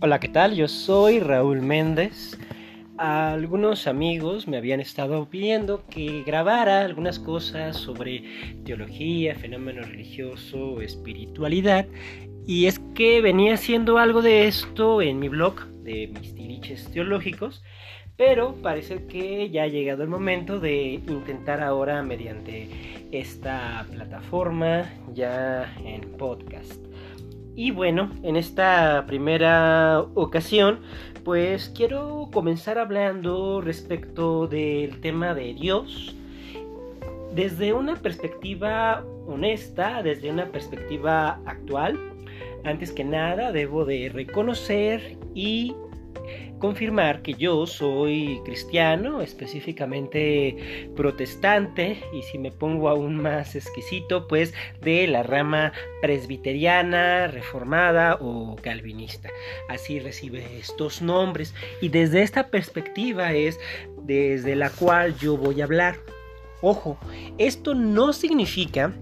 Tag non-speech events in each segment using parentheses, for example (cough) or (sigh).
Hola, ¿qué tal? Yo soy Raúl Méndez. Algunos amigos me habían estado pidiendo que grabara algunas cosas sobre teología, fenómeno religioso, espiritualidad. Y es que venía haciendo algo de esto en mi blog de mis tiliches teológicos. Pero parece que ya ha llegado el momento de intentar ahora mediante esta plataforma ya en podcast. Y bueno, en esta primera ocasión, pues quiero comenzar hablando respecto del tema de Dios desde una perspectiva honesta, desde una perspectiva actual. Antes que nada, debo de reconocer y confirmar que yo soy cristiano, específicamente protestante, y si me pongo aún más exquisito, pues de la rama presbiteriana, reformada o calvinista. Así recibe estos nombres y desde esta perspectiva es desde la cual yo voy a hablar. Ojo, esto no significa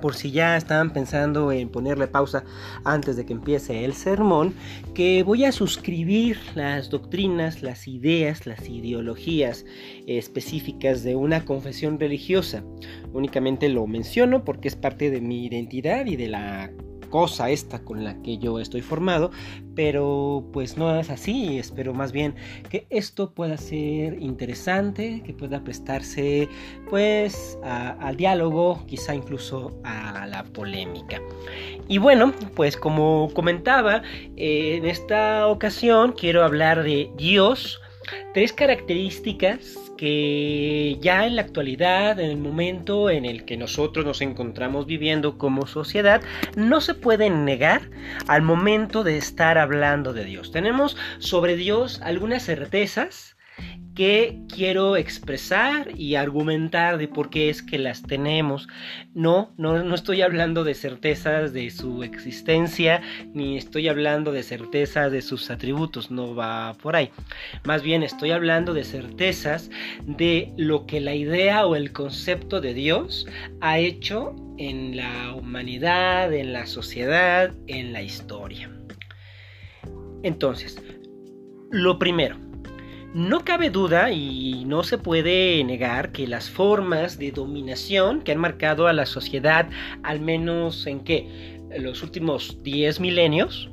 por si ya estaban pensando en ponerle pausa antes de que empiece el sermón, que voy a suscribir las doctrinas, las ideas, las ideologías específicas de una confesión religiosa. Únicamente lo menciono porque es parte de mi identidad y de la cosa esta con la que yo estoy formado, pero pues no es así, espero más bien que esto pueda ser interesante, que pueda prestarse pues al diálogo, quizá incluso a la polémica. Y bueno, pues como comentaba, en esta ocasión quiero hablar de Dios, tres características que ya en la actualidad, en el momento en el que nosotros nos encontramos viviendo como sociedad, no se pueden negar al momento de estar hablando de Dios. Tenemos sobre Dios algunas certezas quiero expresar y argumentar de por qué es que las tenemos. No, no, no estoy hablando de certezas de su existencia, ni estoy hablando de certezas de sus atributos, no va por ahí. Más bien estoy hablando de certezas de lo que la idea o el concepto de Dios ha hecho en la humanidad, en la sociedad, en la historia. Entonces, lo primero, no cabe duda y no se puede negar que las formas de dominación que han marcado a la sociedad, al menos en que los últimos 10 milenios,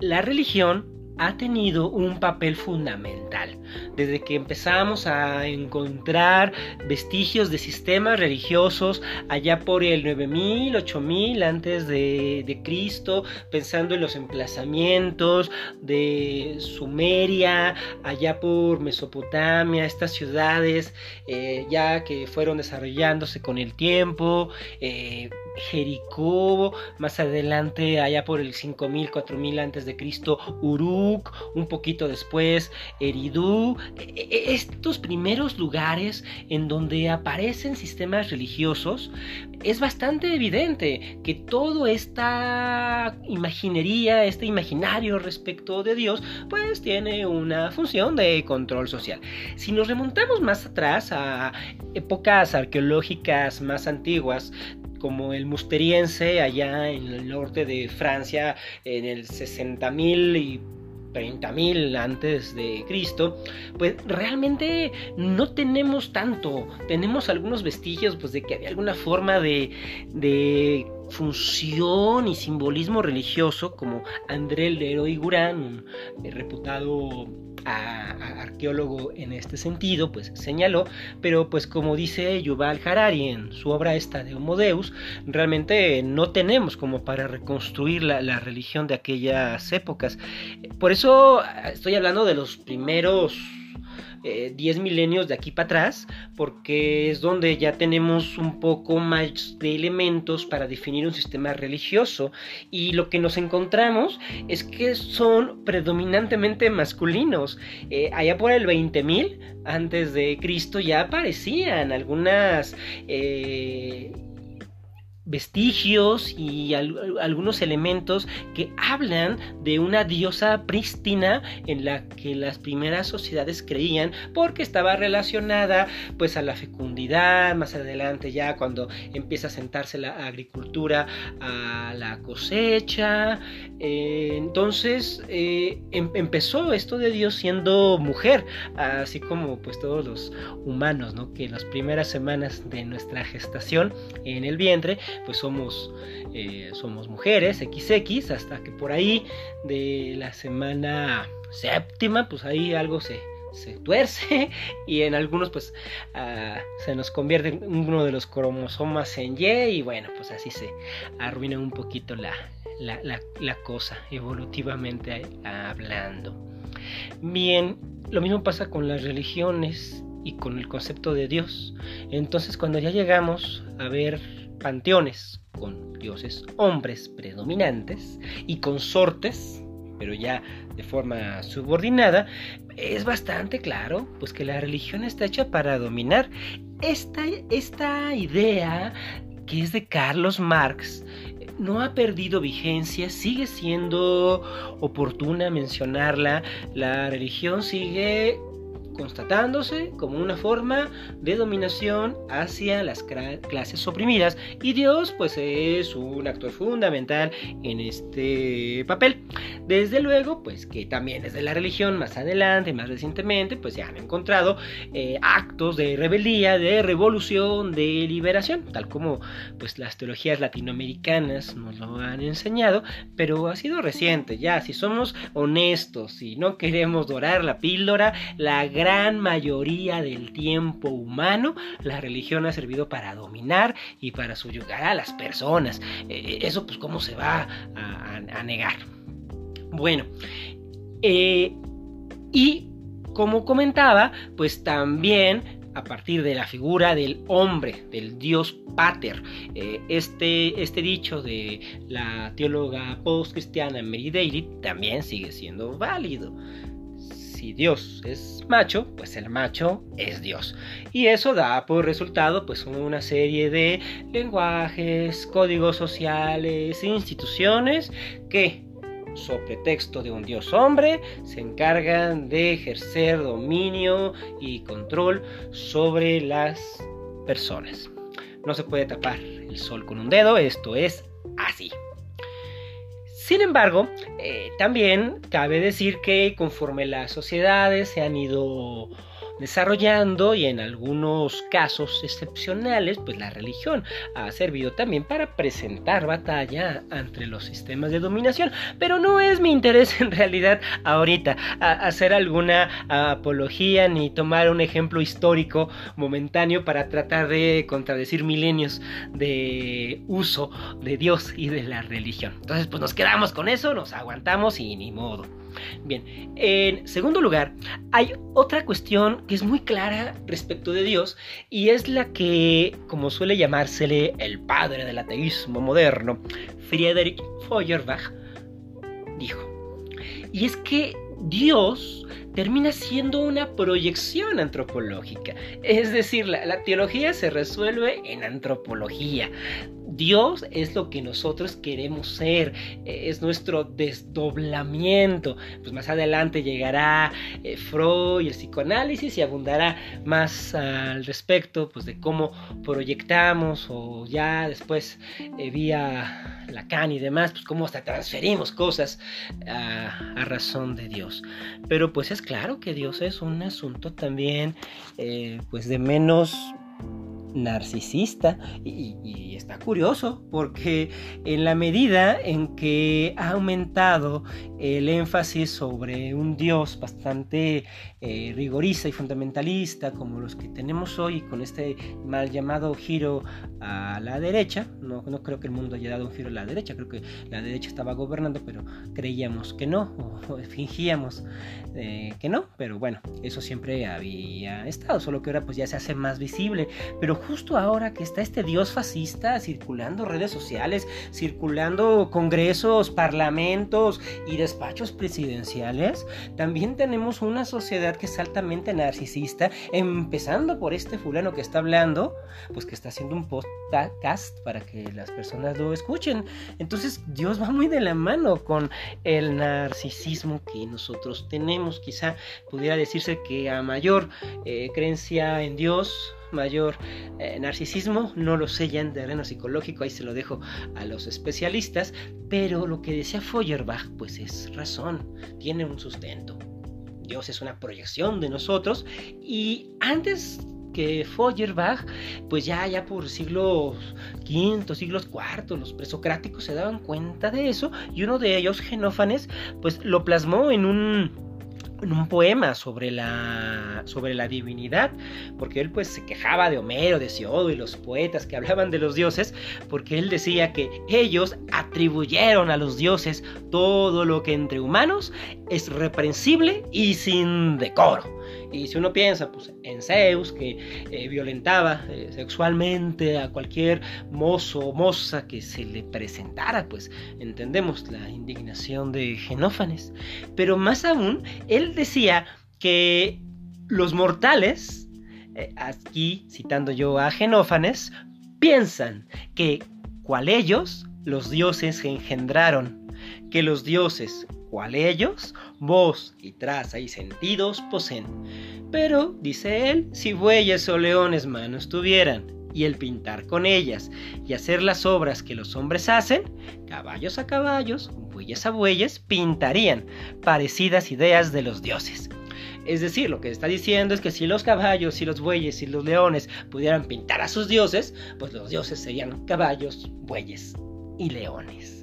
la religión ha tenido un papel fundamental. Desde que empezamos a encontrar vestigios de sistemas religiosos allá por el 9000, 8000 antes de, Cristo, pensando en los emplazamientos de Sumeria, allá por Mesopotamia, estas ciudades eh, ya que fueron desarrollándose con el tiempo, eh, Jericó, más adelante allá por el 5000, 4000 antes de Cristo, Uruk, un poquito después Eridú, e, e, estos primeros lugares en donde aparecen sistemas religiosos, es bastante evidente que toda esta imaginería, este imaginario respecto de Dios, pues tiene una función de control social. Si nos remontamos más atrás a épocas arqueológicas más antiguas, como el musteriense allá en el norte de Francia en el 60.000 y 30.000 antes de Cristo, pues realmente no tenemos tanto. Tenemos algunos vestigios pues, de que había alguna forma de, de función y simbolismo religioso, como André Leroy Gurán, un reputado arqueólogo en este sentido, pues señaló, pero pues como dice Yuval Harari en su obra esta de Homo Deus, realmente no tenemos como para reconstruir la religión de aquellas épocas. Por eso estoy hablando de los primeros 10 eh, milenios de aquí para atrás, porque es donde ya tenemos un poco más de elementos para definir un sistema religioso. Y lo que nos encontramos es que son predominantemente masculinos. Eh, allá por el 20.000 antes de Cristo ya aparecían algunas... Eh, vestigios y algunos elementos que hablan de una diosa prístina en la que las primeras sociedades creían porque estaba relacionada pues a la fecundidad más adelante ya cuando empieza a sentarse la agricultura a la cosecha. Eh, entonces eh, em, empezó esto de Dios siendo mujer así como pues todos los humanos no que en las primeras semanas de nuestra gestación en el vientre pues somos, eh, somos mujeres, XX, hasta que por ahí de la semana séptima, pues ahí algo se, se tuerce (laughs) y en algunos pues ah, se nos convierte uno de los cromosomas en Y y bueno pues así se arruina un poquito la, la, la cosa evolutivamente hablando. Bien, lo mismo pasa con las religiones y con el concepto de Dios. Entonces cuando ya llegamos a ver panteones con dioses hombres predominantes y consortes, pero ya de forma subordinada, es bastante claro pues que la religión está hecha para dominar. Esta, esta idea que es de Carlos Marx no ha perdido vigencia, sigue siendo oportuna mencionarla, la religión sigue constatándose como una forma de dominación hacia las clases oprimidas y Dios pues es un actor fundamental en este papel. Desde luego pues que también desde la religión más adelante, más recientemente pues se han encontrado eh, actos de rebeldía, de revolución, de liberación, tal como pues las teologías latinoamericanas nos lo han enseñado, pero ha sido reciente ya, si somos honestos y no queremos dorar la píldora, la gran gran mayoría del tiempo humano, la religión ha servido para dominar y para subyugar a las personas. Eh, eso pues cómo se va a, negar. Bueno, eh, y como comentaba, pues también a partir de la figura del hombre, del dios pater. Eh, este, este dicho de la teóloga post-cristiana Mary Daly también sigue siendo válido si Dios es macho, pues el macho es Dios. Y eso da por resultado pues una serie de lenguajes, códigos sociales, instituciones que sobre texto de un dios hombre, se encargan de ejercer dominio y control sobre las personas. No se puede tapar el sol con un dedo, esto es así. Sin embargo, eh, también cabe decir que conforme las sociedades se han ido desarrollando y en algunos casos excepcionales, pues la religión ha servido también para presentar batalla entre los sistemas de dominación. Pero no es mi interés (laughs) en realidad ahorita hacer alguna apología ni tomar un ejemplo histórico momentáneo para tratar de contradecir milenios de uso de Dios y de la religión. Entonces, pues nos quedamos con eso, nos aguantamos y ni modo. Bien, en segundo lugar, hay otra cuestión que es muy clara respecto de Dios y es la que, como suele llamársele el padre del ateísmo moderno, Friedrich Feuerbach, dijo. Y es que Dios termina siendo una proyección antropológica. Es decir, la, la, teología se resuelve en antropología. Dios es lo que nosotros queremos ser, eh, es nuestro desdoblamiento. Pues más adelante llegará eh, Freud y el psicoanálisis y abundará más al respecto pues de cómo proyectamos o ya después eh, vía Lacan y demás, pues cómo hasta transferimos cosas a, a, razón de Dios. Pero pues es claro que Dios es un asunto también pues de menos narcisista. Y, está curioso porque en la medida en que ha aumentado el énfasis sobre un Dios bastante eh, rigorista y fundamentalista como los que tenemos hoy con este mal llamado giro a la derecha, no, no creo que el mundo haya dado un giro a la derecha, creo que la derecha estaba gobernando pero creíamos que no o, (laughs) fingíamos eh, que no, pero bueno, eso siempre había estado, solo que ahora pues ya se hace más visible, pero justo ahora que está este dios fascista circulando redes sociales, circulando congresos, parlamentos y despachos presidenciales, también tenemos una sociedad que es altamente narcisista, empezando por este fulano que está hablando, pues que está haciendo un podcast para que las personas lo escuchen. Entonces Dios va muy de la mano con el narcisismo que nosotros tenemos. Quizá pudiera decirse que a mayor eh, creencia en Dios, mayor eh, narcisismo, no lo sé ya en terreno psicológico, ahí se lo dejo a los especialistas, pero lo que decía Feuerbach, pues es razón, tiene un sustento. Dios es una proyección de nosotros y antes que Feuerbach, pues ya, ya por siglos V, siglos IV, los presocráticos se daban cuenta de eso y uno de ellos, Genófanes, pues lo plasmó en un un poema sobre la, sobre la divinidad, porque él pues se quejaba de Homero, de Siodo y los poetas que hablaban de los dioses, porque él decía que ellos atribuyeron a los dioses todo lo que entre humanos es reprensible y sin decoro. Y si uno piensa pues, en Zeus, que eh, violentaba eh, sexualmente a cualquier mozo o moza que se le presentara, pues entendemos la indignación de Genófanes. Pero más aún, él decía que los mortales, eh, aquí citando yo a Genófanes, piensan que cual ellos los dioses engendraron, que los dioses cual ellos, voz y traza y sentidos poseen. Pero, dice él, si bueyes o leones manos tuvieran, y el pintar con ellas, y hacer las obras que los hombres hacen, caballos a caballos, bueyes a bueyes, pintarían parecidas ideas de los dioses. Es decir, lo que está diciendo es que si los caballos, y los bueyes y los leones pudieran pintar a sus dioses, pues los dioses serían caballos, bueyes y leones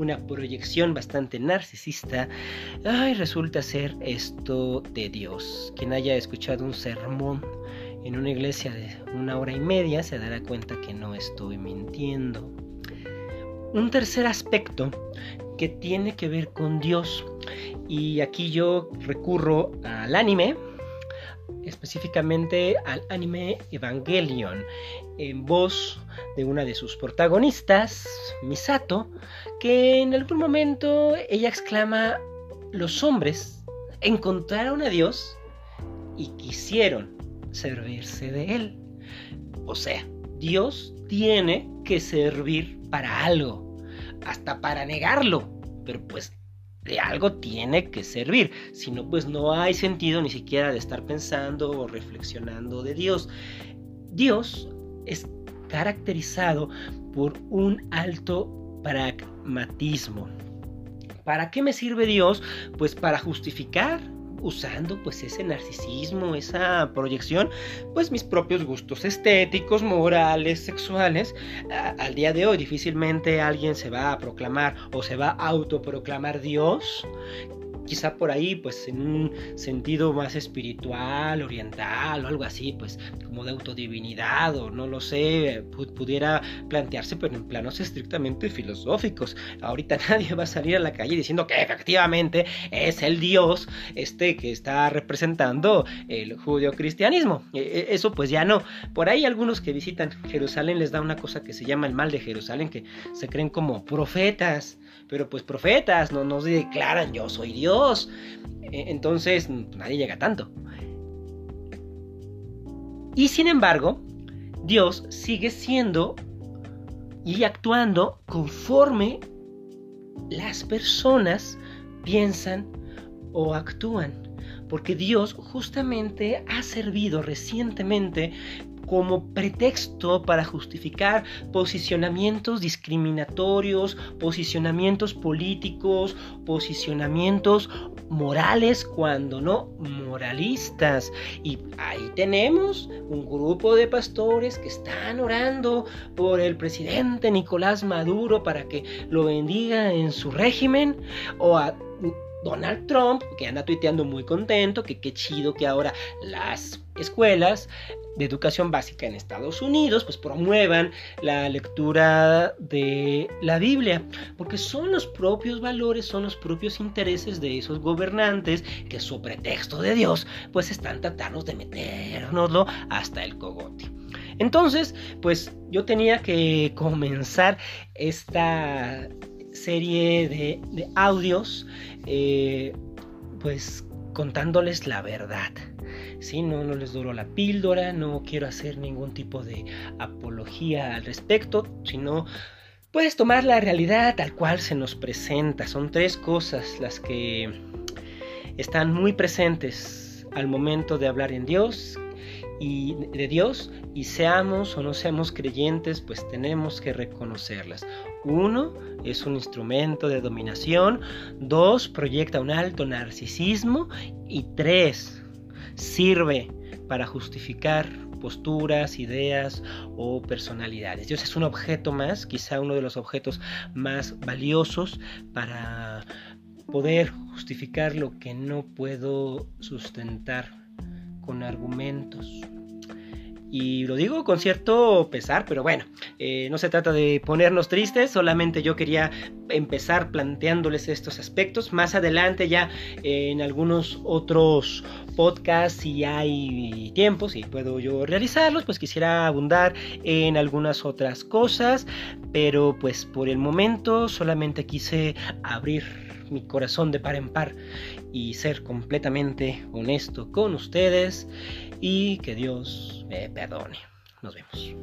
una proyección bastante narcisista, ay, resulta ser esto de Dios. Quien haya escuchado un sermón en una iglesia de una hora y media se dará cuenta que no estoy mintiendo. Un tercer aspecto que tiene que ver con Dios, y aquí yo recurro al anime, específicamente al anime Evangelion, en voz de una de sus protagonistas, Misato, que en algún momento ella exclama, los hombres encontraron a Dios y quisieron servirse de él. O sea, Dios tiene que servir para algo, hasta para negarlo, pero pues de algo tiene que servir, si no pues no hay sentido ni siquiera de estar pensando o reflexionando de Dios. Dios es caracterizado por un alto pragmatismo. ¿Para qué me sirve Dios? Pues para justificar usando pues ese narcisismo, esa proyección, pues mis propios gustos estéticos, morales, sexuales. al día de hoy difícilmente alguien se va a proclamar o se va a autoproclamar Dios quizá por ahí, pues en un sentido más espiritual, oriental o algo así, pues como de autodivinidad o no lo sé, pudiera plantearse, pero en planos estrictamente filosóficos. Ahorita (laughs) nadie va a salir a la calle diciendo que efectivamente es el Dios este que está representando el judio-cristianismo. E, e, eso pues ya no. Por ahí algunos que visitan Jerusalén les da una cosa que se llama el mal de Jerusalén, que se creen como profetas pero pues profetas no nos declaran yo soy Dios. E, entonces nadie llega tanto. Y sin embargo, Dios sigue siendo y actuando conforme las personas piensan o actúan. Porque Dios justamente ha servido recientemente como pretexto para justificar posicionamientos discriminatorios, posicionamientos políticos, posicionamientos morales, cuando no moralistas. Y ahí tenemos un grupo de pastores que están orando por el presidente Nicolás Maduro para que lo bendiga en su régimen o a Donald Trump, que anda tuiteando muy contento, que qué chido que ahora las escuelas de educación básica en Estados Unidos pues promuevan la lectura de la Biblia, porque son los propios valores, son los propios intereses de esos gobernantes que sobre pretexto de Dios pues están tratando de metérnoslo hasta el cogote. Entonces, pues yo tenía que comenzar esta serie de, audios, eh, pues contándoles la verdad. ¿sí? No, no les duro la píldora, no quiero hacer ningún tipo de apología al respecto, sino puedes tomar la realidad tal cual se nos presenta. Son tres cosas las que están muy presentes al momento de hablar en Dios y de Dios y seamos o no seamos creyentes, pues tenemos que reconocerlas. Uno, es un instrumento de dominación. Dos, proyecta un alto narcisismo. Y tres, sirve para justificar posturas, ideas o personalidades. Dios es un objeto más, quizá uno de los objetos más valiosos para poder justificar lo que no puedo sustentar argumentos. Y lo digo con cierto pesar, pero bueno, eh, no se trata de ponernos tristes, solamente yo quería empezar planteándoles estos aspectos. Más adelante ya eh, en algunos otros podcasts, si hay tiempo, si puedo yo realizarlos, pues quisiera abundar en algunas otras cosas, pero pues por el momento solamente quise abrir mi corazón de par en par y ser completamente honesto con ustedes y que Dios me perdone. Nos vemos.